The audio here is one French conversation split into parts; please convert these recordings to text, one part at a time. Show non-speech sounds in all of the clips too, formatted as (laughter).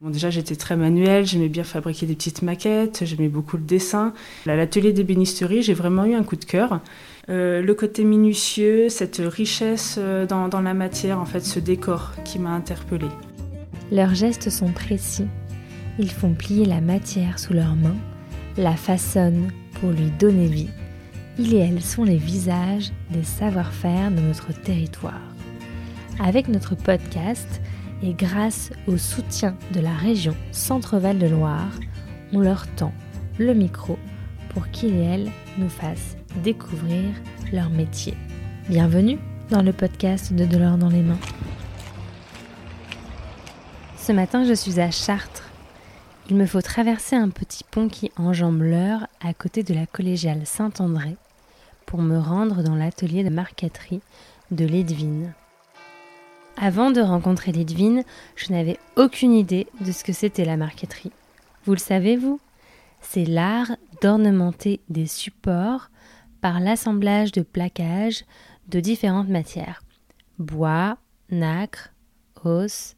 Déjà, j'étais très manuelle, j'aimais bien fabriquer des petites maquettes, j'aimais beaucoup le dessin. À l'atelier d'ébénisterie, j'ai vraiment eu un coup de cœur. Euh, le côté minutieux, cette richesse euh, dans, dans, la matière, en fait, ce décor qui m'a interpellée. Leurs gestes sont précis. Ils font plier la matière sous leurs mains, la façonnent pour lui donner vie. Ils et elles sont les visages des savoir-faire de notre territoire. Avec notre podcast, et grâce au soutien de la région Centre-Val de Loire, on leur tend le micro pour qu'ils et elles nous fassent découvrir leur métier. Bienvenue dans le podcast de De l'or dans les mains. Ce matin, je suis à Chartres. Il me faut traverser un petit pont qui enjambe l'Eure à côté de la collégiale Saint-André pour me rendre dans l'atelier de marqueterie de Ledvine. Avant de rencontrer Lidvine, je n'avais aucune idée de ce que c'était la marqueterie. Vous le savez, vous? C'est l'art d'ornementer des supports par l'assemblage de plaquages de différentes matières. Bois, nacre, os,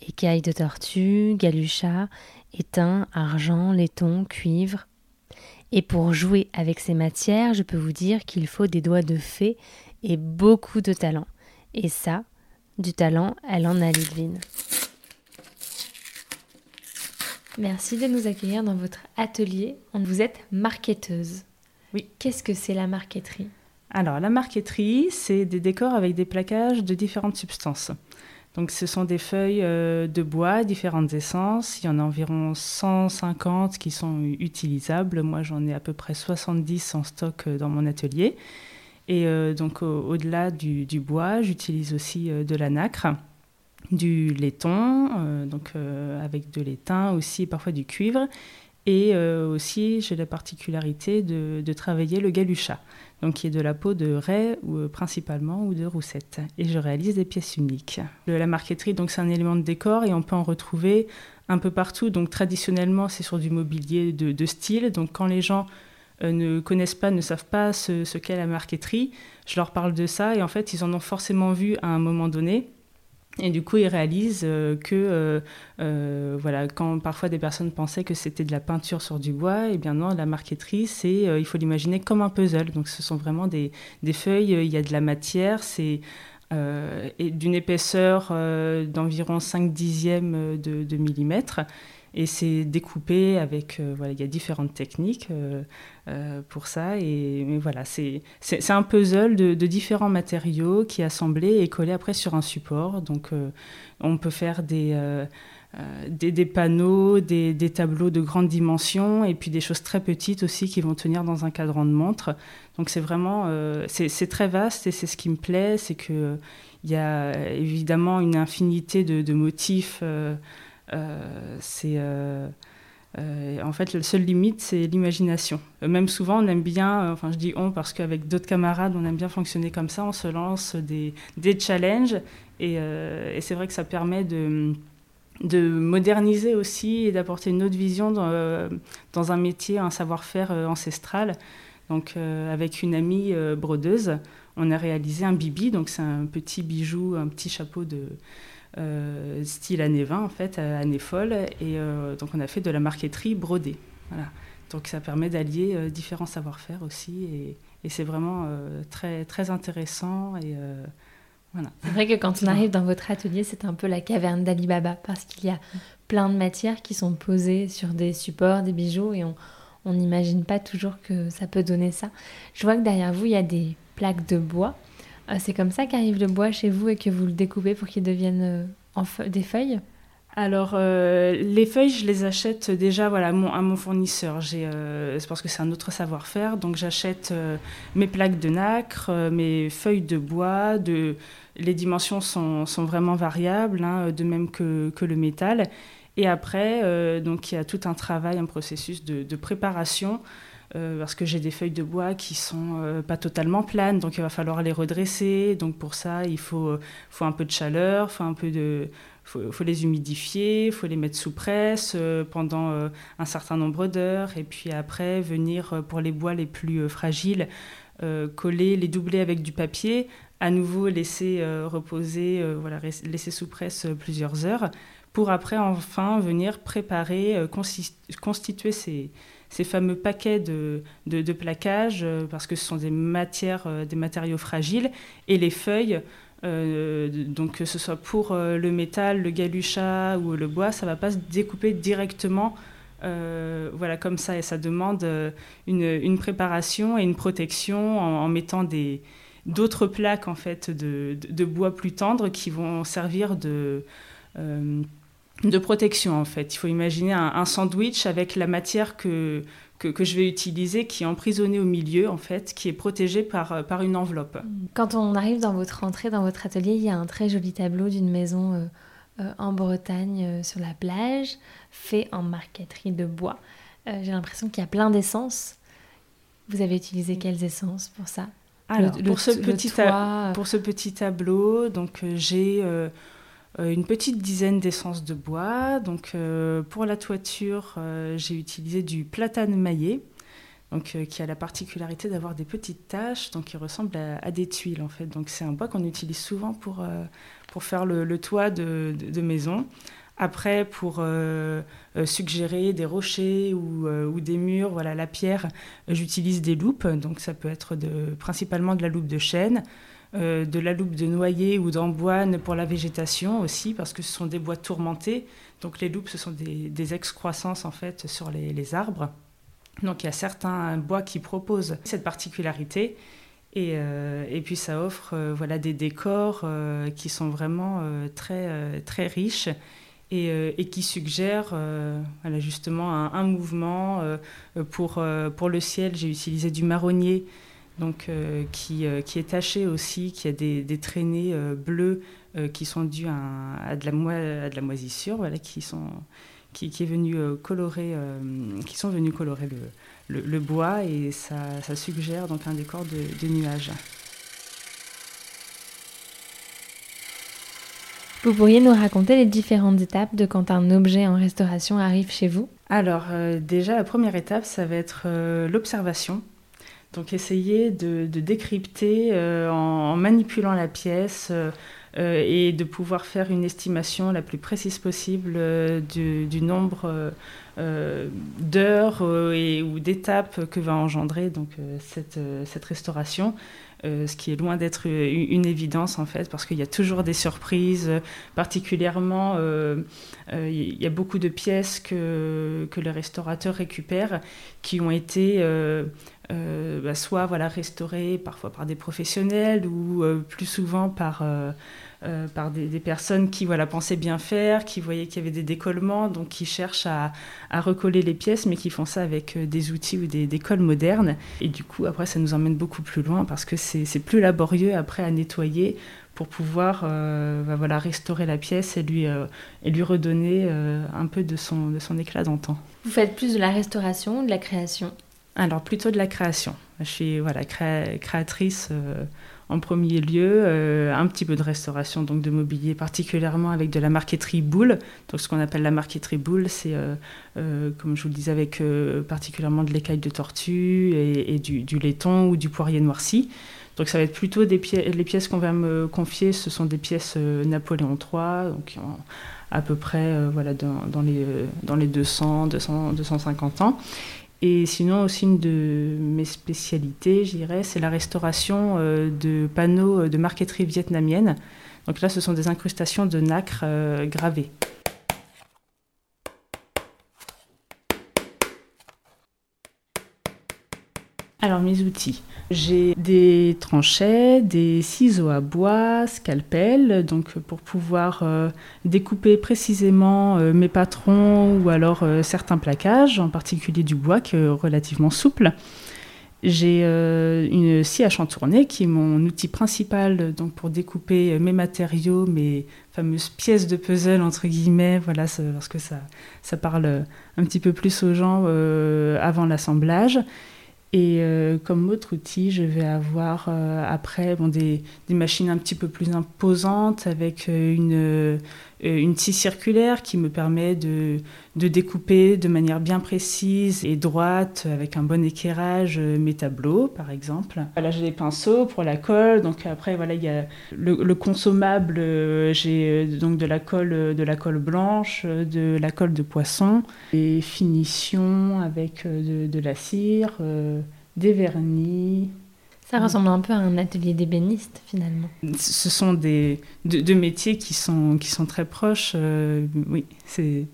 écailles de tortue, galucha, étain, argent, laiton, cuivre. Et pour jouer avec ces matières, je peux vous dire qu'il faut des doigts de fée et beaucoup de talent. Et ça, du talent, elle en a Lidvine. Merci de nous accueillir dans votre atelier. Vous êtes marqueteuse. Oui. Qu'est-ce que c'est la marqueterie? Alors, la marqueterie, c'est des décors avec des plaquages de différentes substances. Donc, ce sont des feuilles euh, de bois, différentes essences. Il y en a environ 150 qui sont utilisables. Moi, j'en ai à peu près 70 en stock euh, dans mon atelier. Et euh, donc au-delà du, bois, j'utilise aussi euh, de la nacre, du laiton, euh, donc avec de l'étain aussi, parfois du cuivre. Et aussi, j'ai la particularité de, travailler le galucha, donc qui est de la peau de raie ou, principalement ou de roussette. Et je réalise des pièces uniques. La marqueterie, donc c'est un élément de décor et on peut en retrouver un peu partout. Donc traditionnellement, c'est sur du mobilier de, de style. Donc quand les gens ne connaissent pas, ne savent pas ce, qu'est la marqueterie, je leur parle de ça et en fait, ils en ont forcément vu à un moment donné. Et du coup, ils réalisent euh, que, euh, voilà, quand parfois des personnes pensaient que c'était de la peinture sur du bois, et eh bien non, la marqueterie, c'est, il faut l'imaginer comme un puzzle. Donc, ce sont vraiment des, feuilles, il y a de la matière, c'est d'une épaisseur d'environ 5 dixièmes de millimètre. Et c'est découpé avec, euh, voilà, il y a différentes techniques euh, euh, pour ça. Et mais voilà, c'est un puzzle de, différents matériaux qui est assemblé et collé après sur un support. Donc on peut faire des, des, panneaux, des, des, tableaux de grande dimension et puis des choses très petites aussi qui vont tenir dans un cadran de montre. Donc c'est vraiment, c'est très vaste et c'est ce qui me plaît, c'est qu'il y a évidemment une infinité de, motifs. C'est euh, euh, en fait, la seule limite, c'est l'imagination. Même souvent, on aime bien, enfin je dis on parce qu'avec d'autres camarades, on aime bien fonctionner comme ça, on se lance des, des challenges et, c'est vrai que ça permet de, de moderniser aussi et d'apporter une autre vision dans, dans un métier, un savoir-faire ancestral. Donc avec une amie brodeuse, on a réalisé un bibi, donc c'est un petit bijou, un petit chapeau de, euh, style année 20 en fait, année folle. Et euh, donc on a fait de la marqueterie brodée. Voilà. Donc ça permet d'allier euh, différents savoir-faire aussi. Et, et c'est vraiment très, très intéressant. Et, voilà. C'est vrai que quand on arrive dans votre atelier, c'est un peu la caverne d'Alibaba parce qu'il y a plein de matières qui sont posées sur des supports, des bijoux et on n'imagine pas toujours que ça peut donner ça. Je vois que derrière vous, il y a des plaques de bois. Ah, c'est comme ça qu'arrive le bois chez vous et que vous le découpez pour qu'il devienne euh, des feuilles? Alors, euh, les feuilles, je les achète déjà voilà, à, mon, fournisseur. Euh, c'est parce que c'est un autre savoir-faire. Donc, j'achète mes plaques de nacre, mes feuilles de bois. Les dimensions sont, vraiment variables, hein, de même que, le métal. Et après, donc, il y a tout un travail, un processus de préparation euh, parce que j'ai des feuilles de bois qui sont euh, pas totalement planes, donc il va falloir les redresser. Donc pour ça, il faut, euh, un peu de chaleur, faut faut, les humidifier, faut les mettre sous presse pendant un certain nombre d'heures, et puis après venir pour les bois les plus fragiles, coller, les doubler avec du papier, à nouveau laisser reposer, voilà, laisser sous presse plusieurs heures pour après enfin venir préparer, constituer ces, ces fameux paquets de, de, plaquage, parce que ce sont des matières, des matériaux fragiles, et les feuilles donc que ce soit pour le métal, le galuchat ou le bois, ça ne va pas se découper directement euh, voilà, comme ça, et ça demande euh, une, préparation et une protection en, mettant des, d'autres plaques en fait de, bois plus tendres qui vont servir de, euh, de protection en fait. Il faut imaginer un, sandwich avec la matière que, que, je vais utiliser qui est emprisonnée au milieu en fait, qui est protégée par, par une enveloppe. Quand on arrive dans votre entrée, dans votre atelier, il y a un très joli tableau d'une maison euh, en Bretagne euh, sur la plage, fait en marqueterie de bois. Euh, j'ai l'impression qu'il y a plein d'essences. Vous avez utilisé quelles essences pour ça? Alors, pour, ce petit pour ce petit tableau, donc j'ai une petite dizaine d'essences de bois. Donc pour la toiture, j'ai utilisé du platane maillé. Donc, qui a la particularité d'avoir des petites taches, donc qui ressemblent à, des tuiles en fait. Donc c'est un bois qu'on utilise souvent pour, pour faire le, toit de, maison. Après, pour euh, euh, suggérer des rochers euh, ou, des murs, voilà, la pierre, j'utilise des loupes. Donc, ça peut être de, principalement de la loupe de chêne, de la loupe de noyer ou d'amboine pour la végétation aussi, parce que ce sont des bois tourmentés. Donc, les loupes, ce sont des, excroissances en fait sur les, arbres. Donc, il y a certains bois qui proposent cette particularité. Euh, et, puis ça offre euh, voilà, des décors euh, qui sont vraiment très, très riches et, qui suggèrent justement un, mouvement. pour, pour le ciel, j'ai utilisé du marronnier. Donc, qui, qui, est taché aussi, qui a des, des traînées bleues qui sont dues à, à, de la à, de la moisissure, voilà, qui, sont, qui, qui est venu colorer, qui sont venus colorer le, le, bois et ça, suggère donc un décor de, nuages. Vous pourriez nous raconter les différentes étapes de quand un objet en restauration arrive chez vous? Alors euh, déjà la première étape ça va être euh, l'observation. Donc essayer de, décrypter euh, en, manipulant la pièce et de pouvoir faire une estimation la plus précise possible du, nombre euh, d'heures euh, ou d'étapes que va engendrer euh, cette restauration. Ce qui est loin d'être une évidence en fait, parce qu'il y a toujours des surprises, particulièrement il y a beaucoup de pièces que, que les restaurateurs récupèrent qui ont été bah, soit voilà, restaurées parfois par des professionnels ou plus souvent par euh, par des, personnes qui voilà, pensaient bien faire, qui voyaient qu'il y avait des décollements, donc qui cherchent à, recoller les pièces, mais qui font ça avec euh, des outils ou des, cols modernes. Et du coup, après, ça nous emmène beaucoup plus loin parce que c'est plus laborieux après à nettoyer pour pouvoir euh, bah, voilà, restaurer la pièce et lui, et lui redonner un peu de son, de son éclat d'antan. Vous faites plus de la restauration ou de la création? Alors plutôt de la création. Je suis voilà, créatrice en premier lieu, euh, un petit peu de restauration, donc de mobilier, particulièrement avec de la marqueterie boule. Donc ce qu'on appelle la marqueterie boule, c'est, euh, euh, comme je vous le disais, avec particulièrement de l'écaille de tortue et, du, laiton ou du poirier noirci. Donc ça va être plutôt des pièces, les pièces qu'on va me confier, ce sont des pièces Napoléon III, donc à peu près voilà, dans, les, dans les 200, 200, 250 ans. Et sinon, aussi une de mes spécialités, je dirais, c'est la restauration euh, de panneaux euh, de marqueterie vietnamienne. Donc là, ce sont des incrustations de nacre euh, gravées. Alors, mes outils. J'ai des tranchets, des ciseaux à bois, scalpel, donc pour pouvoir euh, découper précisément euh, mes patrons ou alors euh, certains plaquages, en particulier du bois qui est relativement souple. J'ai une scie à chantourner qui est mon outil principal donc pour découper mes matériaux, mes fameuses pièces de puzzle entre guillemets, voilà, parce que ça, ça parle un petit peu plus aux gens avant l'assemblage. Et euh, comme autre outil, je vais avoir euh, après bon, des, des, machines un petit peu plus imposantes avec euh, une, une scie circulaire qui me permet de, de, découper de manière bien précise et droite avec un bon équerrage euh, mes tableaux, par exemple. Là, j'ai des pinceaux pour la colle. Donc après, voilà, il y a le, consommable. Euh, j'ai donc de la colle, de la colle blanche, de la colle de poisson, des finitions avec de, de la cire, des vernis. Ça ressemble un peu à un atelier d'ébéniste finalement. Ce sont des deux, métiers qui sont qui sont très proches. Euh, oui, c'est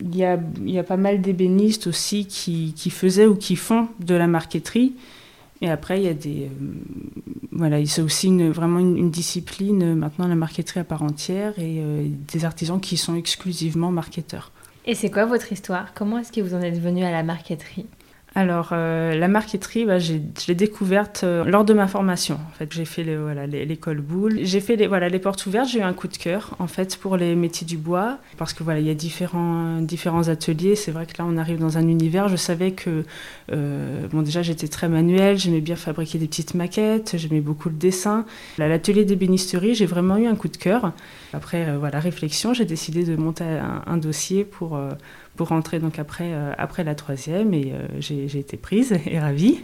il y a y a pas mal d'ébénistes aussi qui, qui faisaient ou qui font de la marqueterie. Et après, il y a des. Euh, voilà, c'est aussi une, vraiment une, discipline, maintenant, la marqueterie à part entière, et euh, des artisans qui sont exclusivement marketeurs. Et c'est quoi votre histoire? Comment est-ce que vous en êtes venu à la marqueterie? Alors, euh, la marqueterie, bah, je l'ai découverte euh, lors de ma formation. En fait, j'ai fait l'école boule. J'ai fait les, voilà, les portes ouvertes. J'ai eu un coup de cœur, en fait, pour les métiers du bois. Parce que voilà, il y a différents, ateliers. C'est vrai que là, on arrive dans un univers. Je savais que, euh, bon, déjà, j'étais très manuelle. J'aimais bien fabriquer des petites maquettes. J'aimais beaucoup le dessin. L'atelier d'ébénisterie, j'ai vraiment eu un coup de cœur. Après, voilà, réflexion, j'ai décidé de monter un dossier pour pour rentrer donc après, euh, après la troisième et euh, j'ai été prise (laughs) et ravie.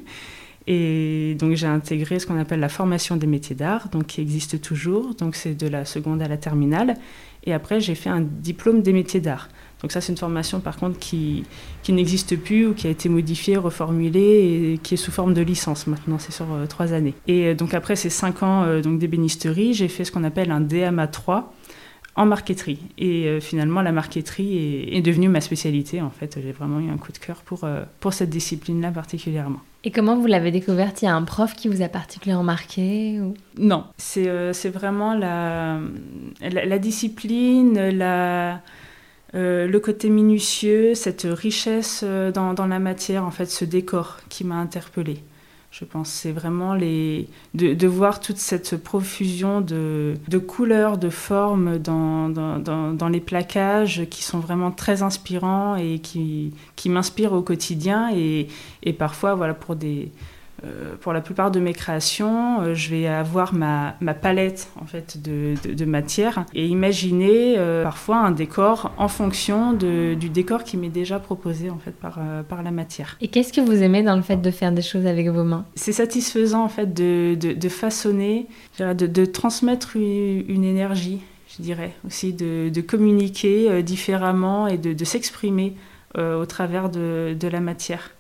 Et donc j'ai intégré ce qu'on appelle la formation des métiers d'art, donc qui existe toujours. Donc c'est de la seconde à la terminale. Et après j'ai fait un diplôme des métiers d'art. Donc ça c'est une formation par contre qui, qui n'existe plus ou qui a été modifiée, reformulée et qui est sous forme de licence maintenant. C'est sur euh, trois années. Et donc après ces cinq ans donc d'ébénisterie, j'ai fait ce qu'on appelle un DMA 3 en marqueterie. Et euh, finalement, la marqueterie est, devenue ma spécialité. En fait, j'ai vraiment eu un coup de cœur pour, euh, pour cette discipline-là particulièrement. Et comment vous l'avez découverte? Il y a un prof qui vous a particulièrement marqué ou... Non, c'est euh, vraiment la, la, discipline, la, le côté minutieux, cette richesse dans, dans, la matière, en fait, ce décor qui m'a interpellée. Je pense c'est vraiment les de, voir toute cette profusion de, de couleurs, de formes dans, dans, dans, les plaquages qui sont vraiment très inspirants et qui, qui m'inspirent au quotidien. Et, et parfois voilà pour des pour la plupart de mes créations, euh, je vais avoir ma, ma palette en fait de, de, matière et imaginer euh, parfois un décor en fonction de, du décor qui m'est déjà proposé en fait par, par la matière. Et qu'est-ce que vous aimez dans le fait de faire des choses avec vos mains? C'est satisfaisant en fait de, de façonner, de, transmettre une, une, énergie, je dirais aussi, de, communiquer différemment et de, s'exprimer au travers de, la matière.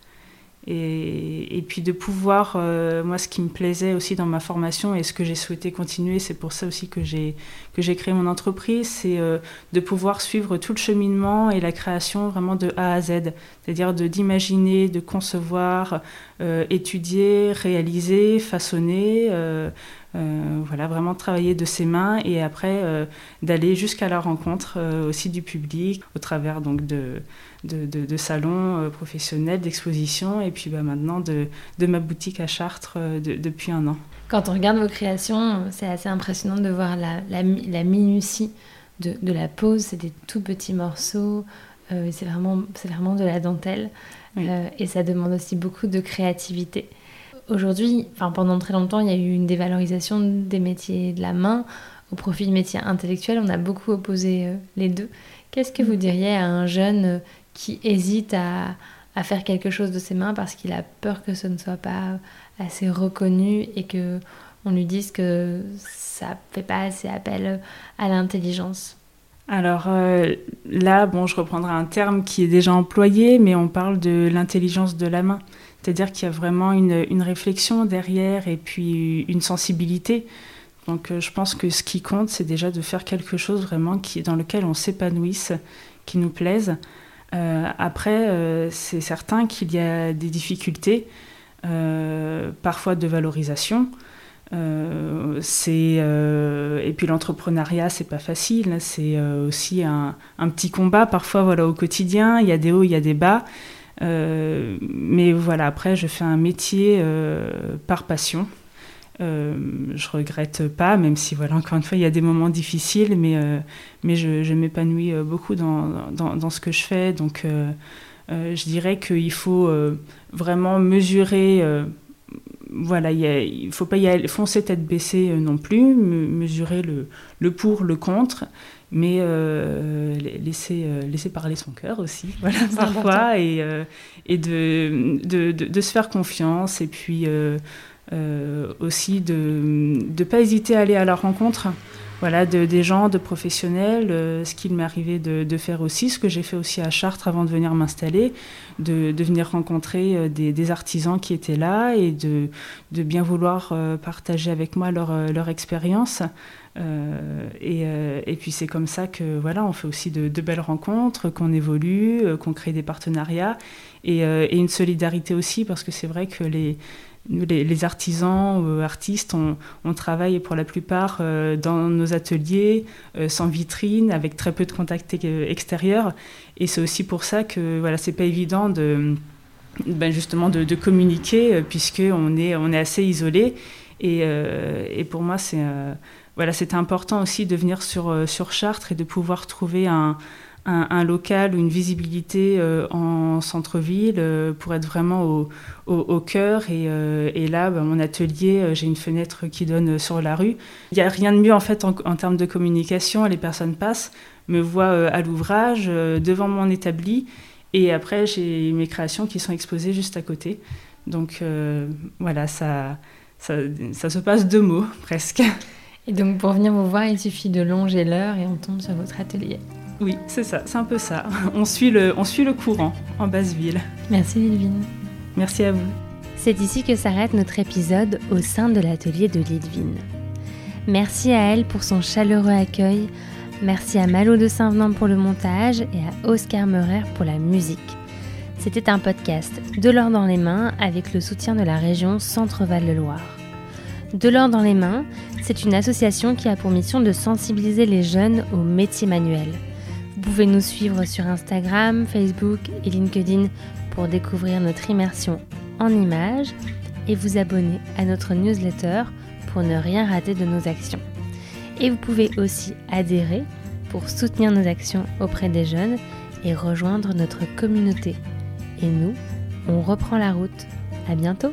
Et, puis de pouvoir, euh, moi ce qui me plaisait aussi dans ma formation et ce que j'ai souhaité continuer, c'est pour ça aussi que j'ai, créé mon entreprise, c'est euh, de pouvoir suivre tout le cheminement et la création vraiment de A à Z. C'est-à-dire d'imaginer, de concevoir, euh, étudier, réaliser, façonner. Voilà, vraiment travailler de ses mains et après d'aller jusqu'à la rencontre aussi du public au travers donc de, de, salons euh, professionnels, d'expositions, et puis bah, maintenant de, ma boutique à Chartres euh, depuis un an. Quand on regarde vos créations, c'est assez impressionnant de voir la, la, minutie de, la pose. C'est des tout petits morceaux, euh, c'est vraiment, vraiment de la dentelle, et ça demande aussi beaucoup de créativité. Aujourd'hui, enfin pendant très longtemps, il y a eu une dévalorisation des métiers de la main au profit des métiers intellectuels. On a beaucoup opposé les deux. Qu'est-ce que vous diriez à un jeune qui hésite à, à, faire quelque chose de ses mains parce qu'il a peur que ce ne soit pas assez reconnu et que on lui dise que ça fait pas assez appel à l'intelligence? Alors euh, là, bon, je reprendrai un terme qui est déjà employé, mais on parle de l'intelligence de la main. C'est-à-dire qu'il y a vraiment une, réflexion derrière et puis une sensibilité. Donc euh, je pense que ce qui compte, c'est déjà de faire quelque chose vraiment qui, dans lequel on s'épanouisse, qui nous plaise. Euh, après, euh, c'est certain qu'il y a des difficultés, parfois de valorisation. et puis l'entrepreneuriat c'est pas facile c'est aussi un, un, petit combat parfois voilà au quotidien il y a des hauts il y a des bas mais voilà après je fais un métier par passion euh, je regrette pas, même si, voilà, encore une fois, il y a des moments difficiles, mais, euh, mais je, m'épanouis euh, beaucoup dans, dans, ce que je fais. Donc, euh, je dirais qu'il faut vraiment mesurer voilà, il ne faut pas y aller, foncer tête baissée non plus, mesurer le, le pour, le contre mais euh, laisser, euh, laisser parler son cœur aussi, (laughs) voilà, parfois, et, euh, et de, de, de, se faire confiance, et puis aussi de ne pas hésiter à aller à la rencontre voilà, de, des gens, de professionnels, ce qu'il m'est arrivé de, faire aussi, ce que j'ai fait aussi à Chartres avant de venir m'installer, de, venir rencontrer des, des, artisans qui étaient là et de, bien vouloir partager avec moi leur, expérience. Euh, et, euh, puis c'est comme ça que voilà, on fait aussi de, belles rencontres, qu'on évolue, euh, qu'on crée des partenariats et, une solidarité aussi parce que c'est vrai que les, les, artisans ou artistes, on, travaille pour la plupart dans nos ateliers, sans vitrine, avec très peu de contacts extérieurs. Et c'est aussi pour ça que voilà, c'est pas évident de ben justement de, de communiquer puisque on est on est assez isolé. Et, et pour moi c'est voilà, important aussi de venir sur, euh, sur Chartres et de pouvoir trouver un, un, local ou une visibilité euh, en centre-ville euh, pour être vraiment au, cœur. Et, et là, bah, mon atelier, j'ai une fenêtre qui donne sur la rue. Il n'y a rien de mieux en fait en, termes de communication. Les personnes passent, me voient à l'ouvrage, devant mon établi. Et après, j'ai mes créations qui sont exposées juste à côté. Donc voilà, ça, ça, ça se passe deux mots (laughs) presque. Et donc pour venir vous voir, il suffit de longer l'heure et on tombe sur votre atelier. Oui, c'est ça, c'est un peu ça. (laughs) On suit le, on suit le courant en basse ville. Merci Lidvine. Merci à vous. C'est ici que s'arrête notre épisode au sein de l'atelier de Lidvine. Merci à elle pour son chaleureux accueil. Merci à Malo de Saint-Venant pour le montage et à Oscar Meurer pour la musique. C'était un podcast de l'or dans les mains avec le soutien de la région Centre-Val de Loire. De l'or dans les mains, c'est une association qui a pour mission de sensibiliser les jeunes aux métiers manuels. Vous pouvez nous suivre sur Instagram, Facebook et LinkedIn pour découvrir notre immersion en images et vous abonner à notre newsletter pour ne rien rater de nos actions. Et vous pouvez aussi adhérer pour soutenir nos actions auprès des jeunes et rejoindre notre communauté. Et nous, on reprend la route. À bientôt!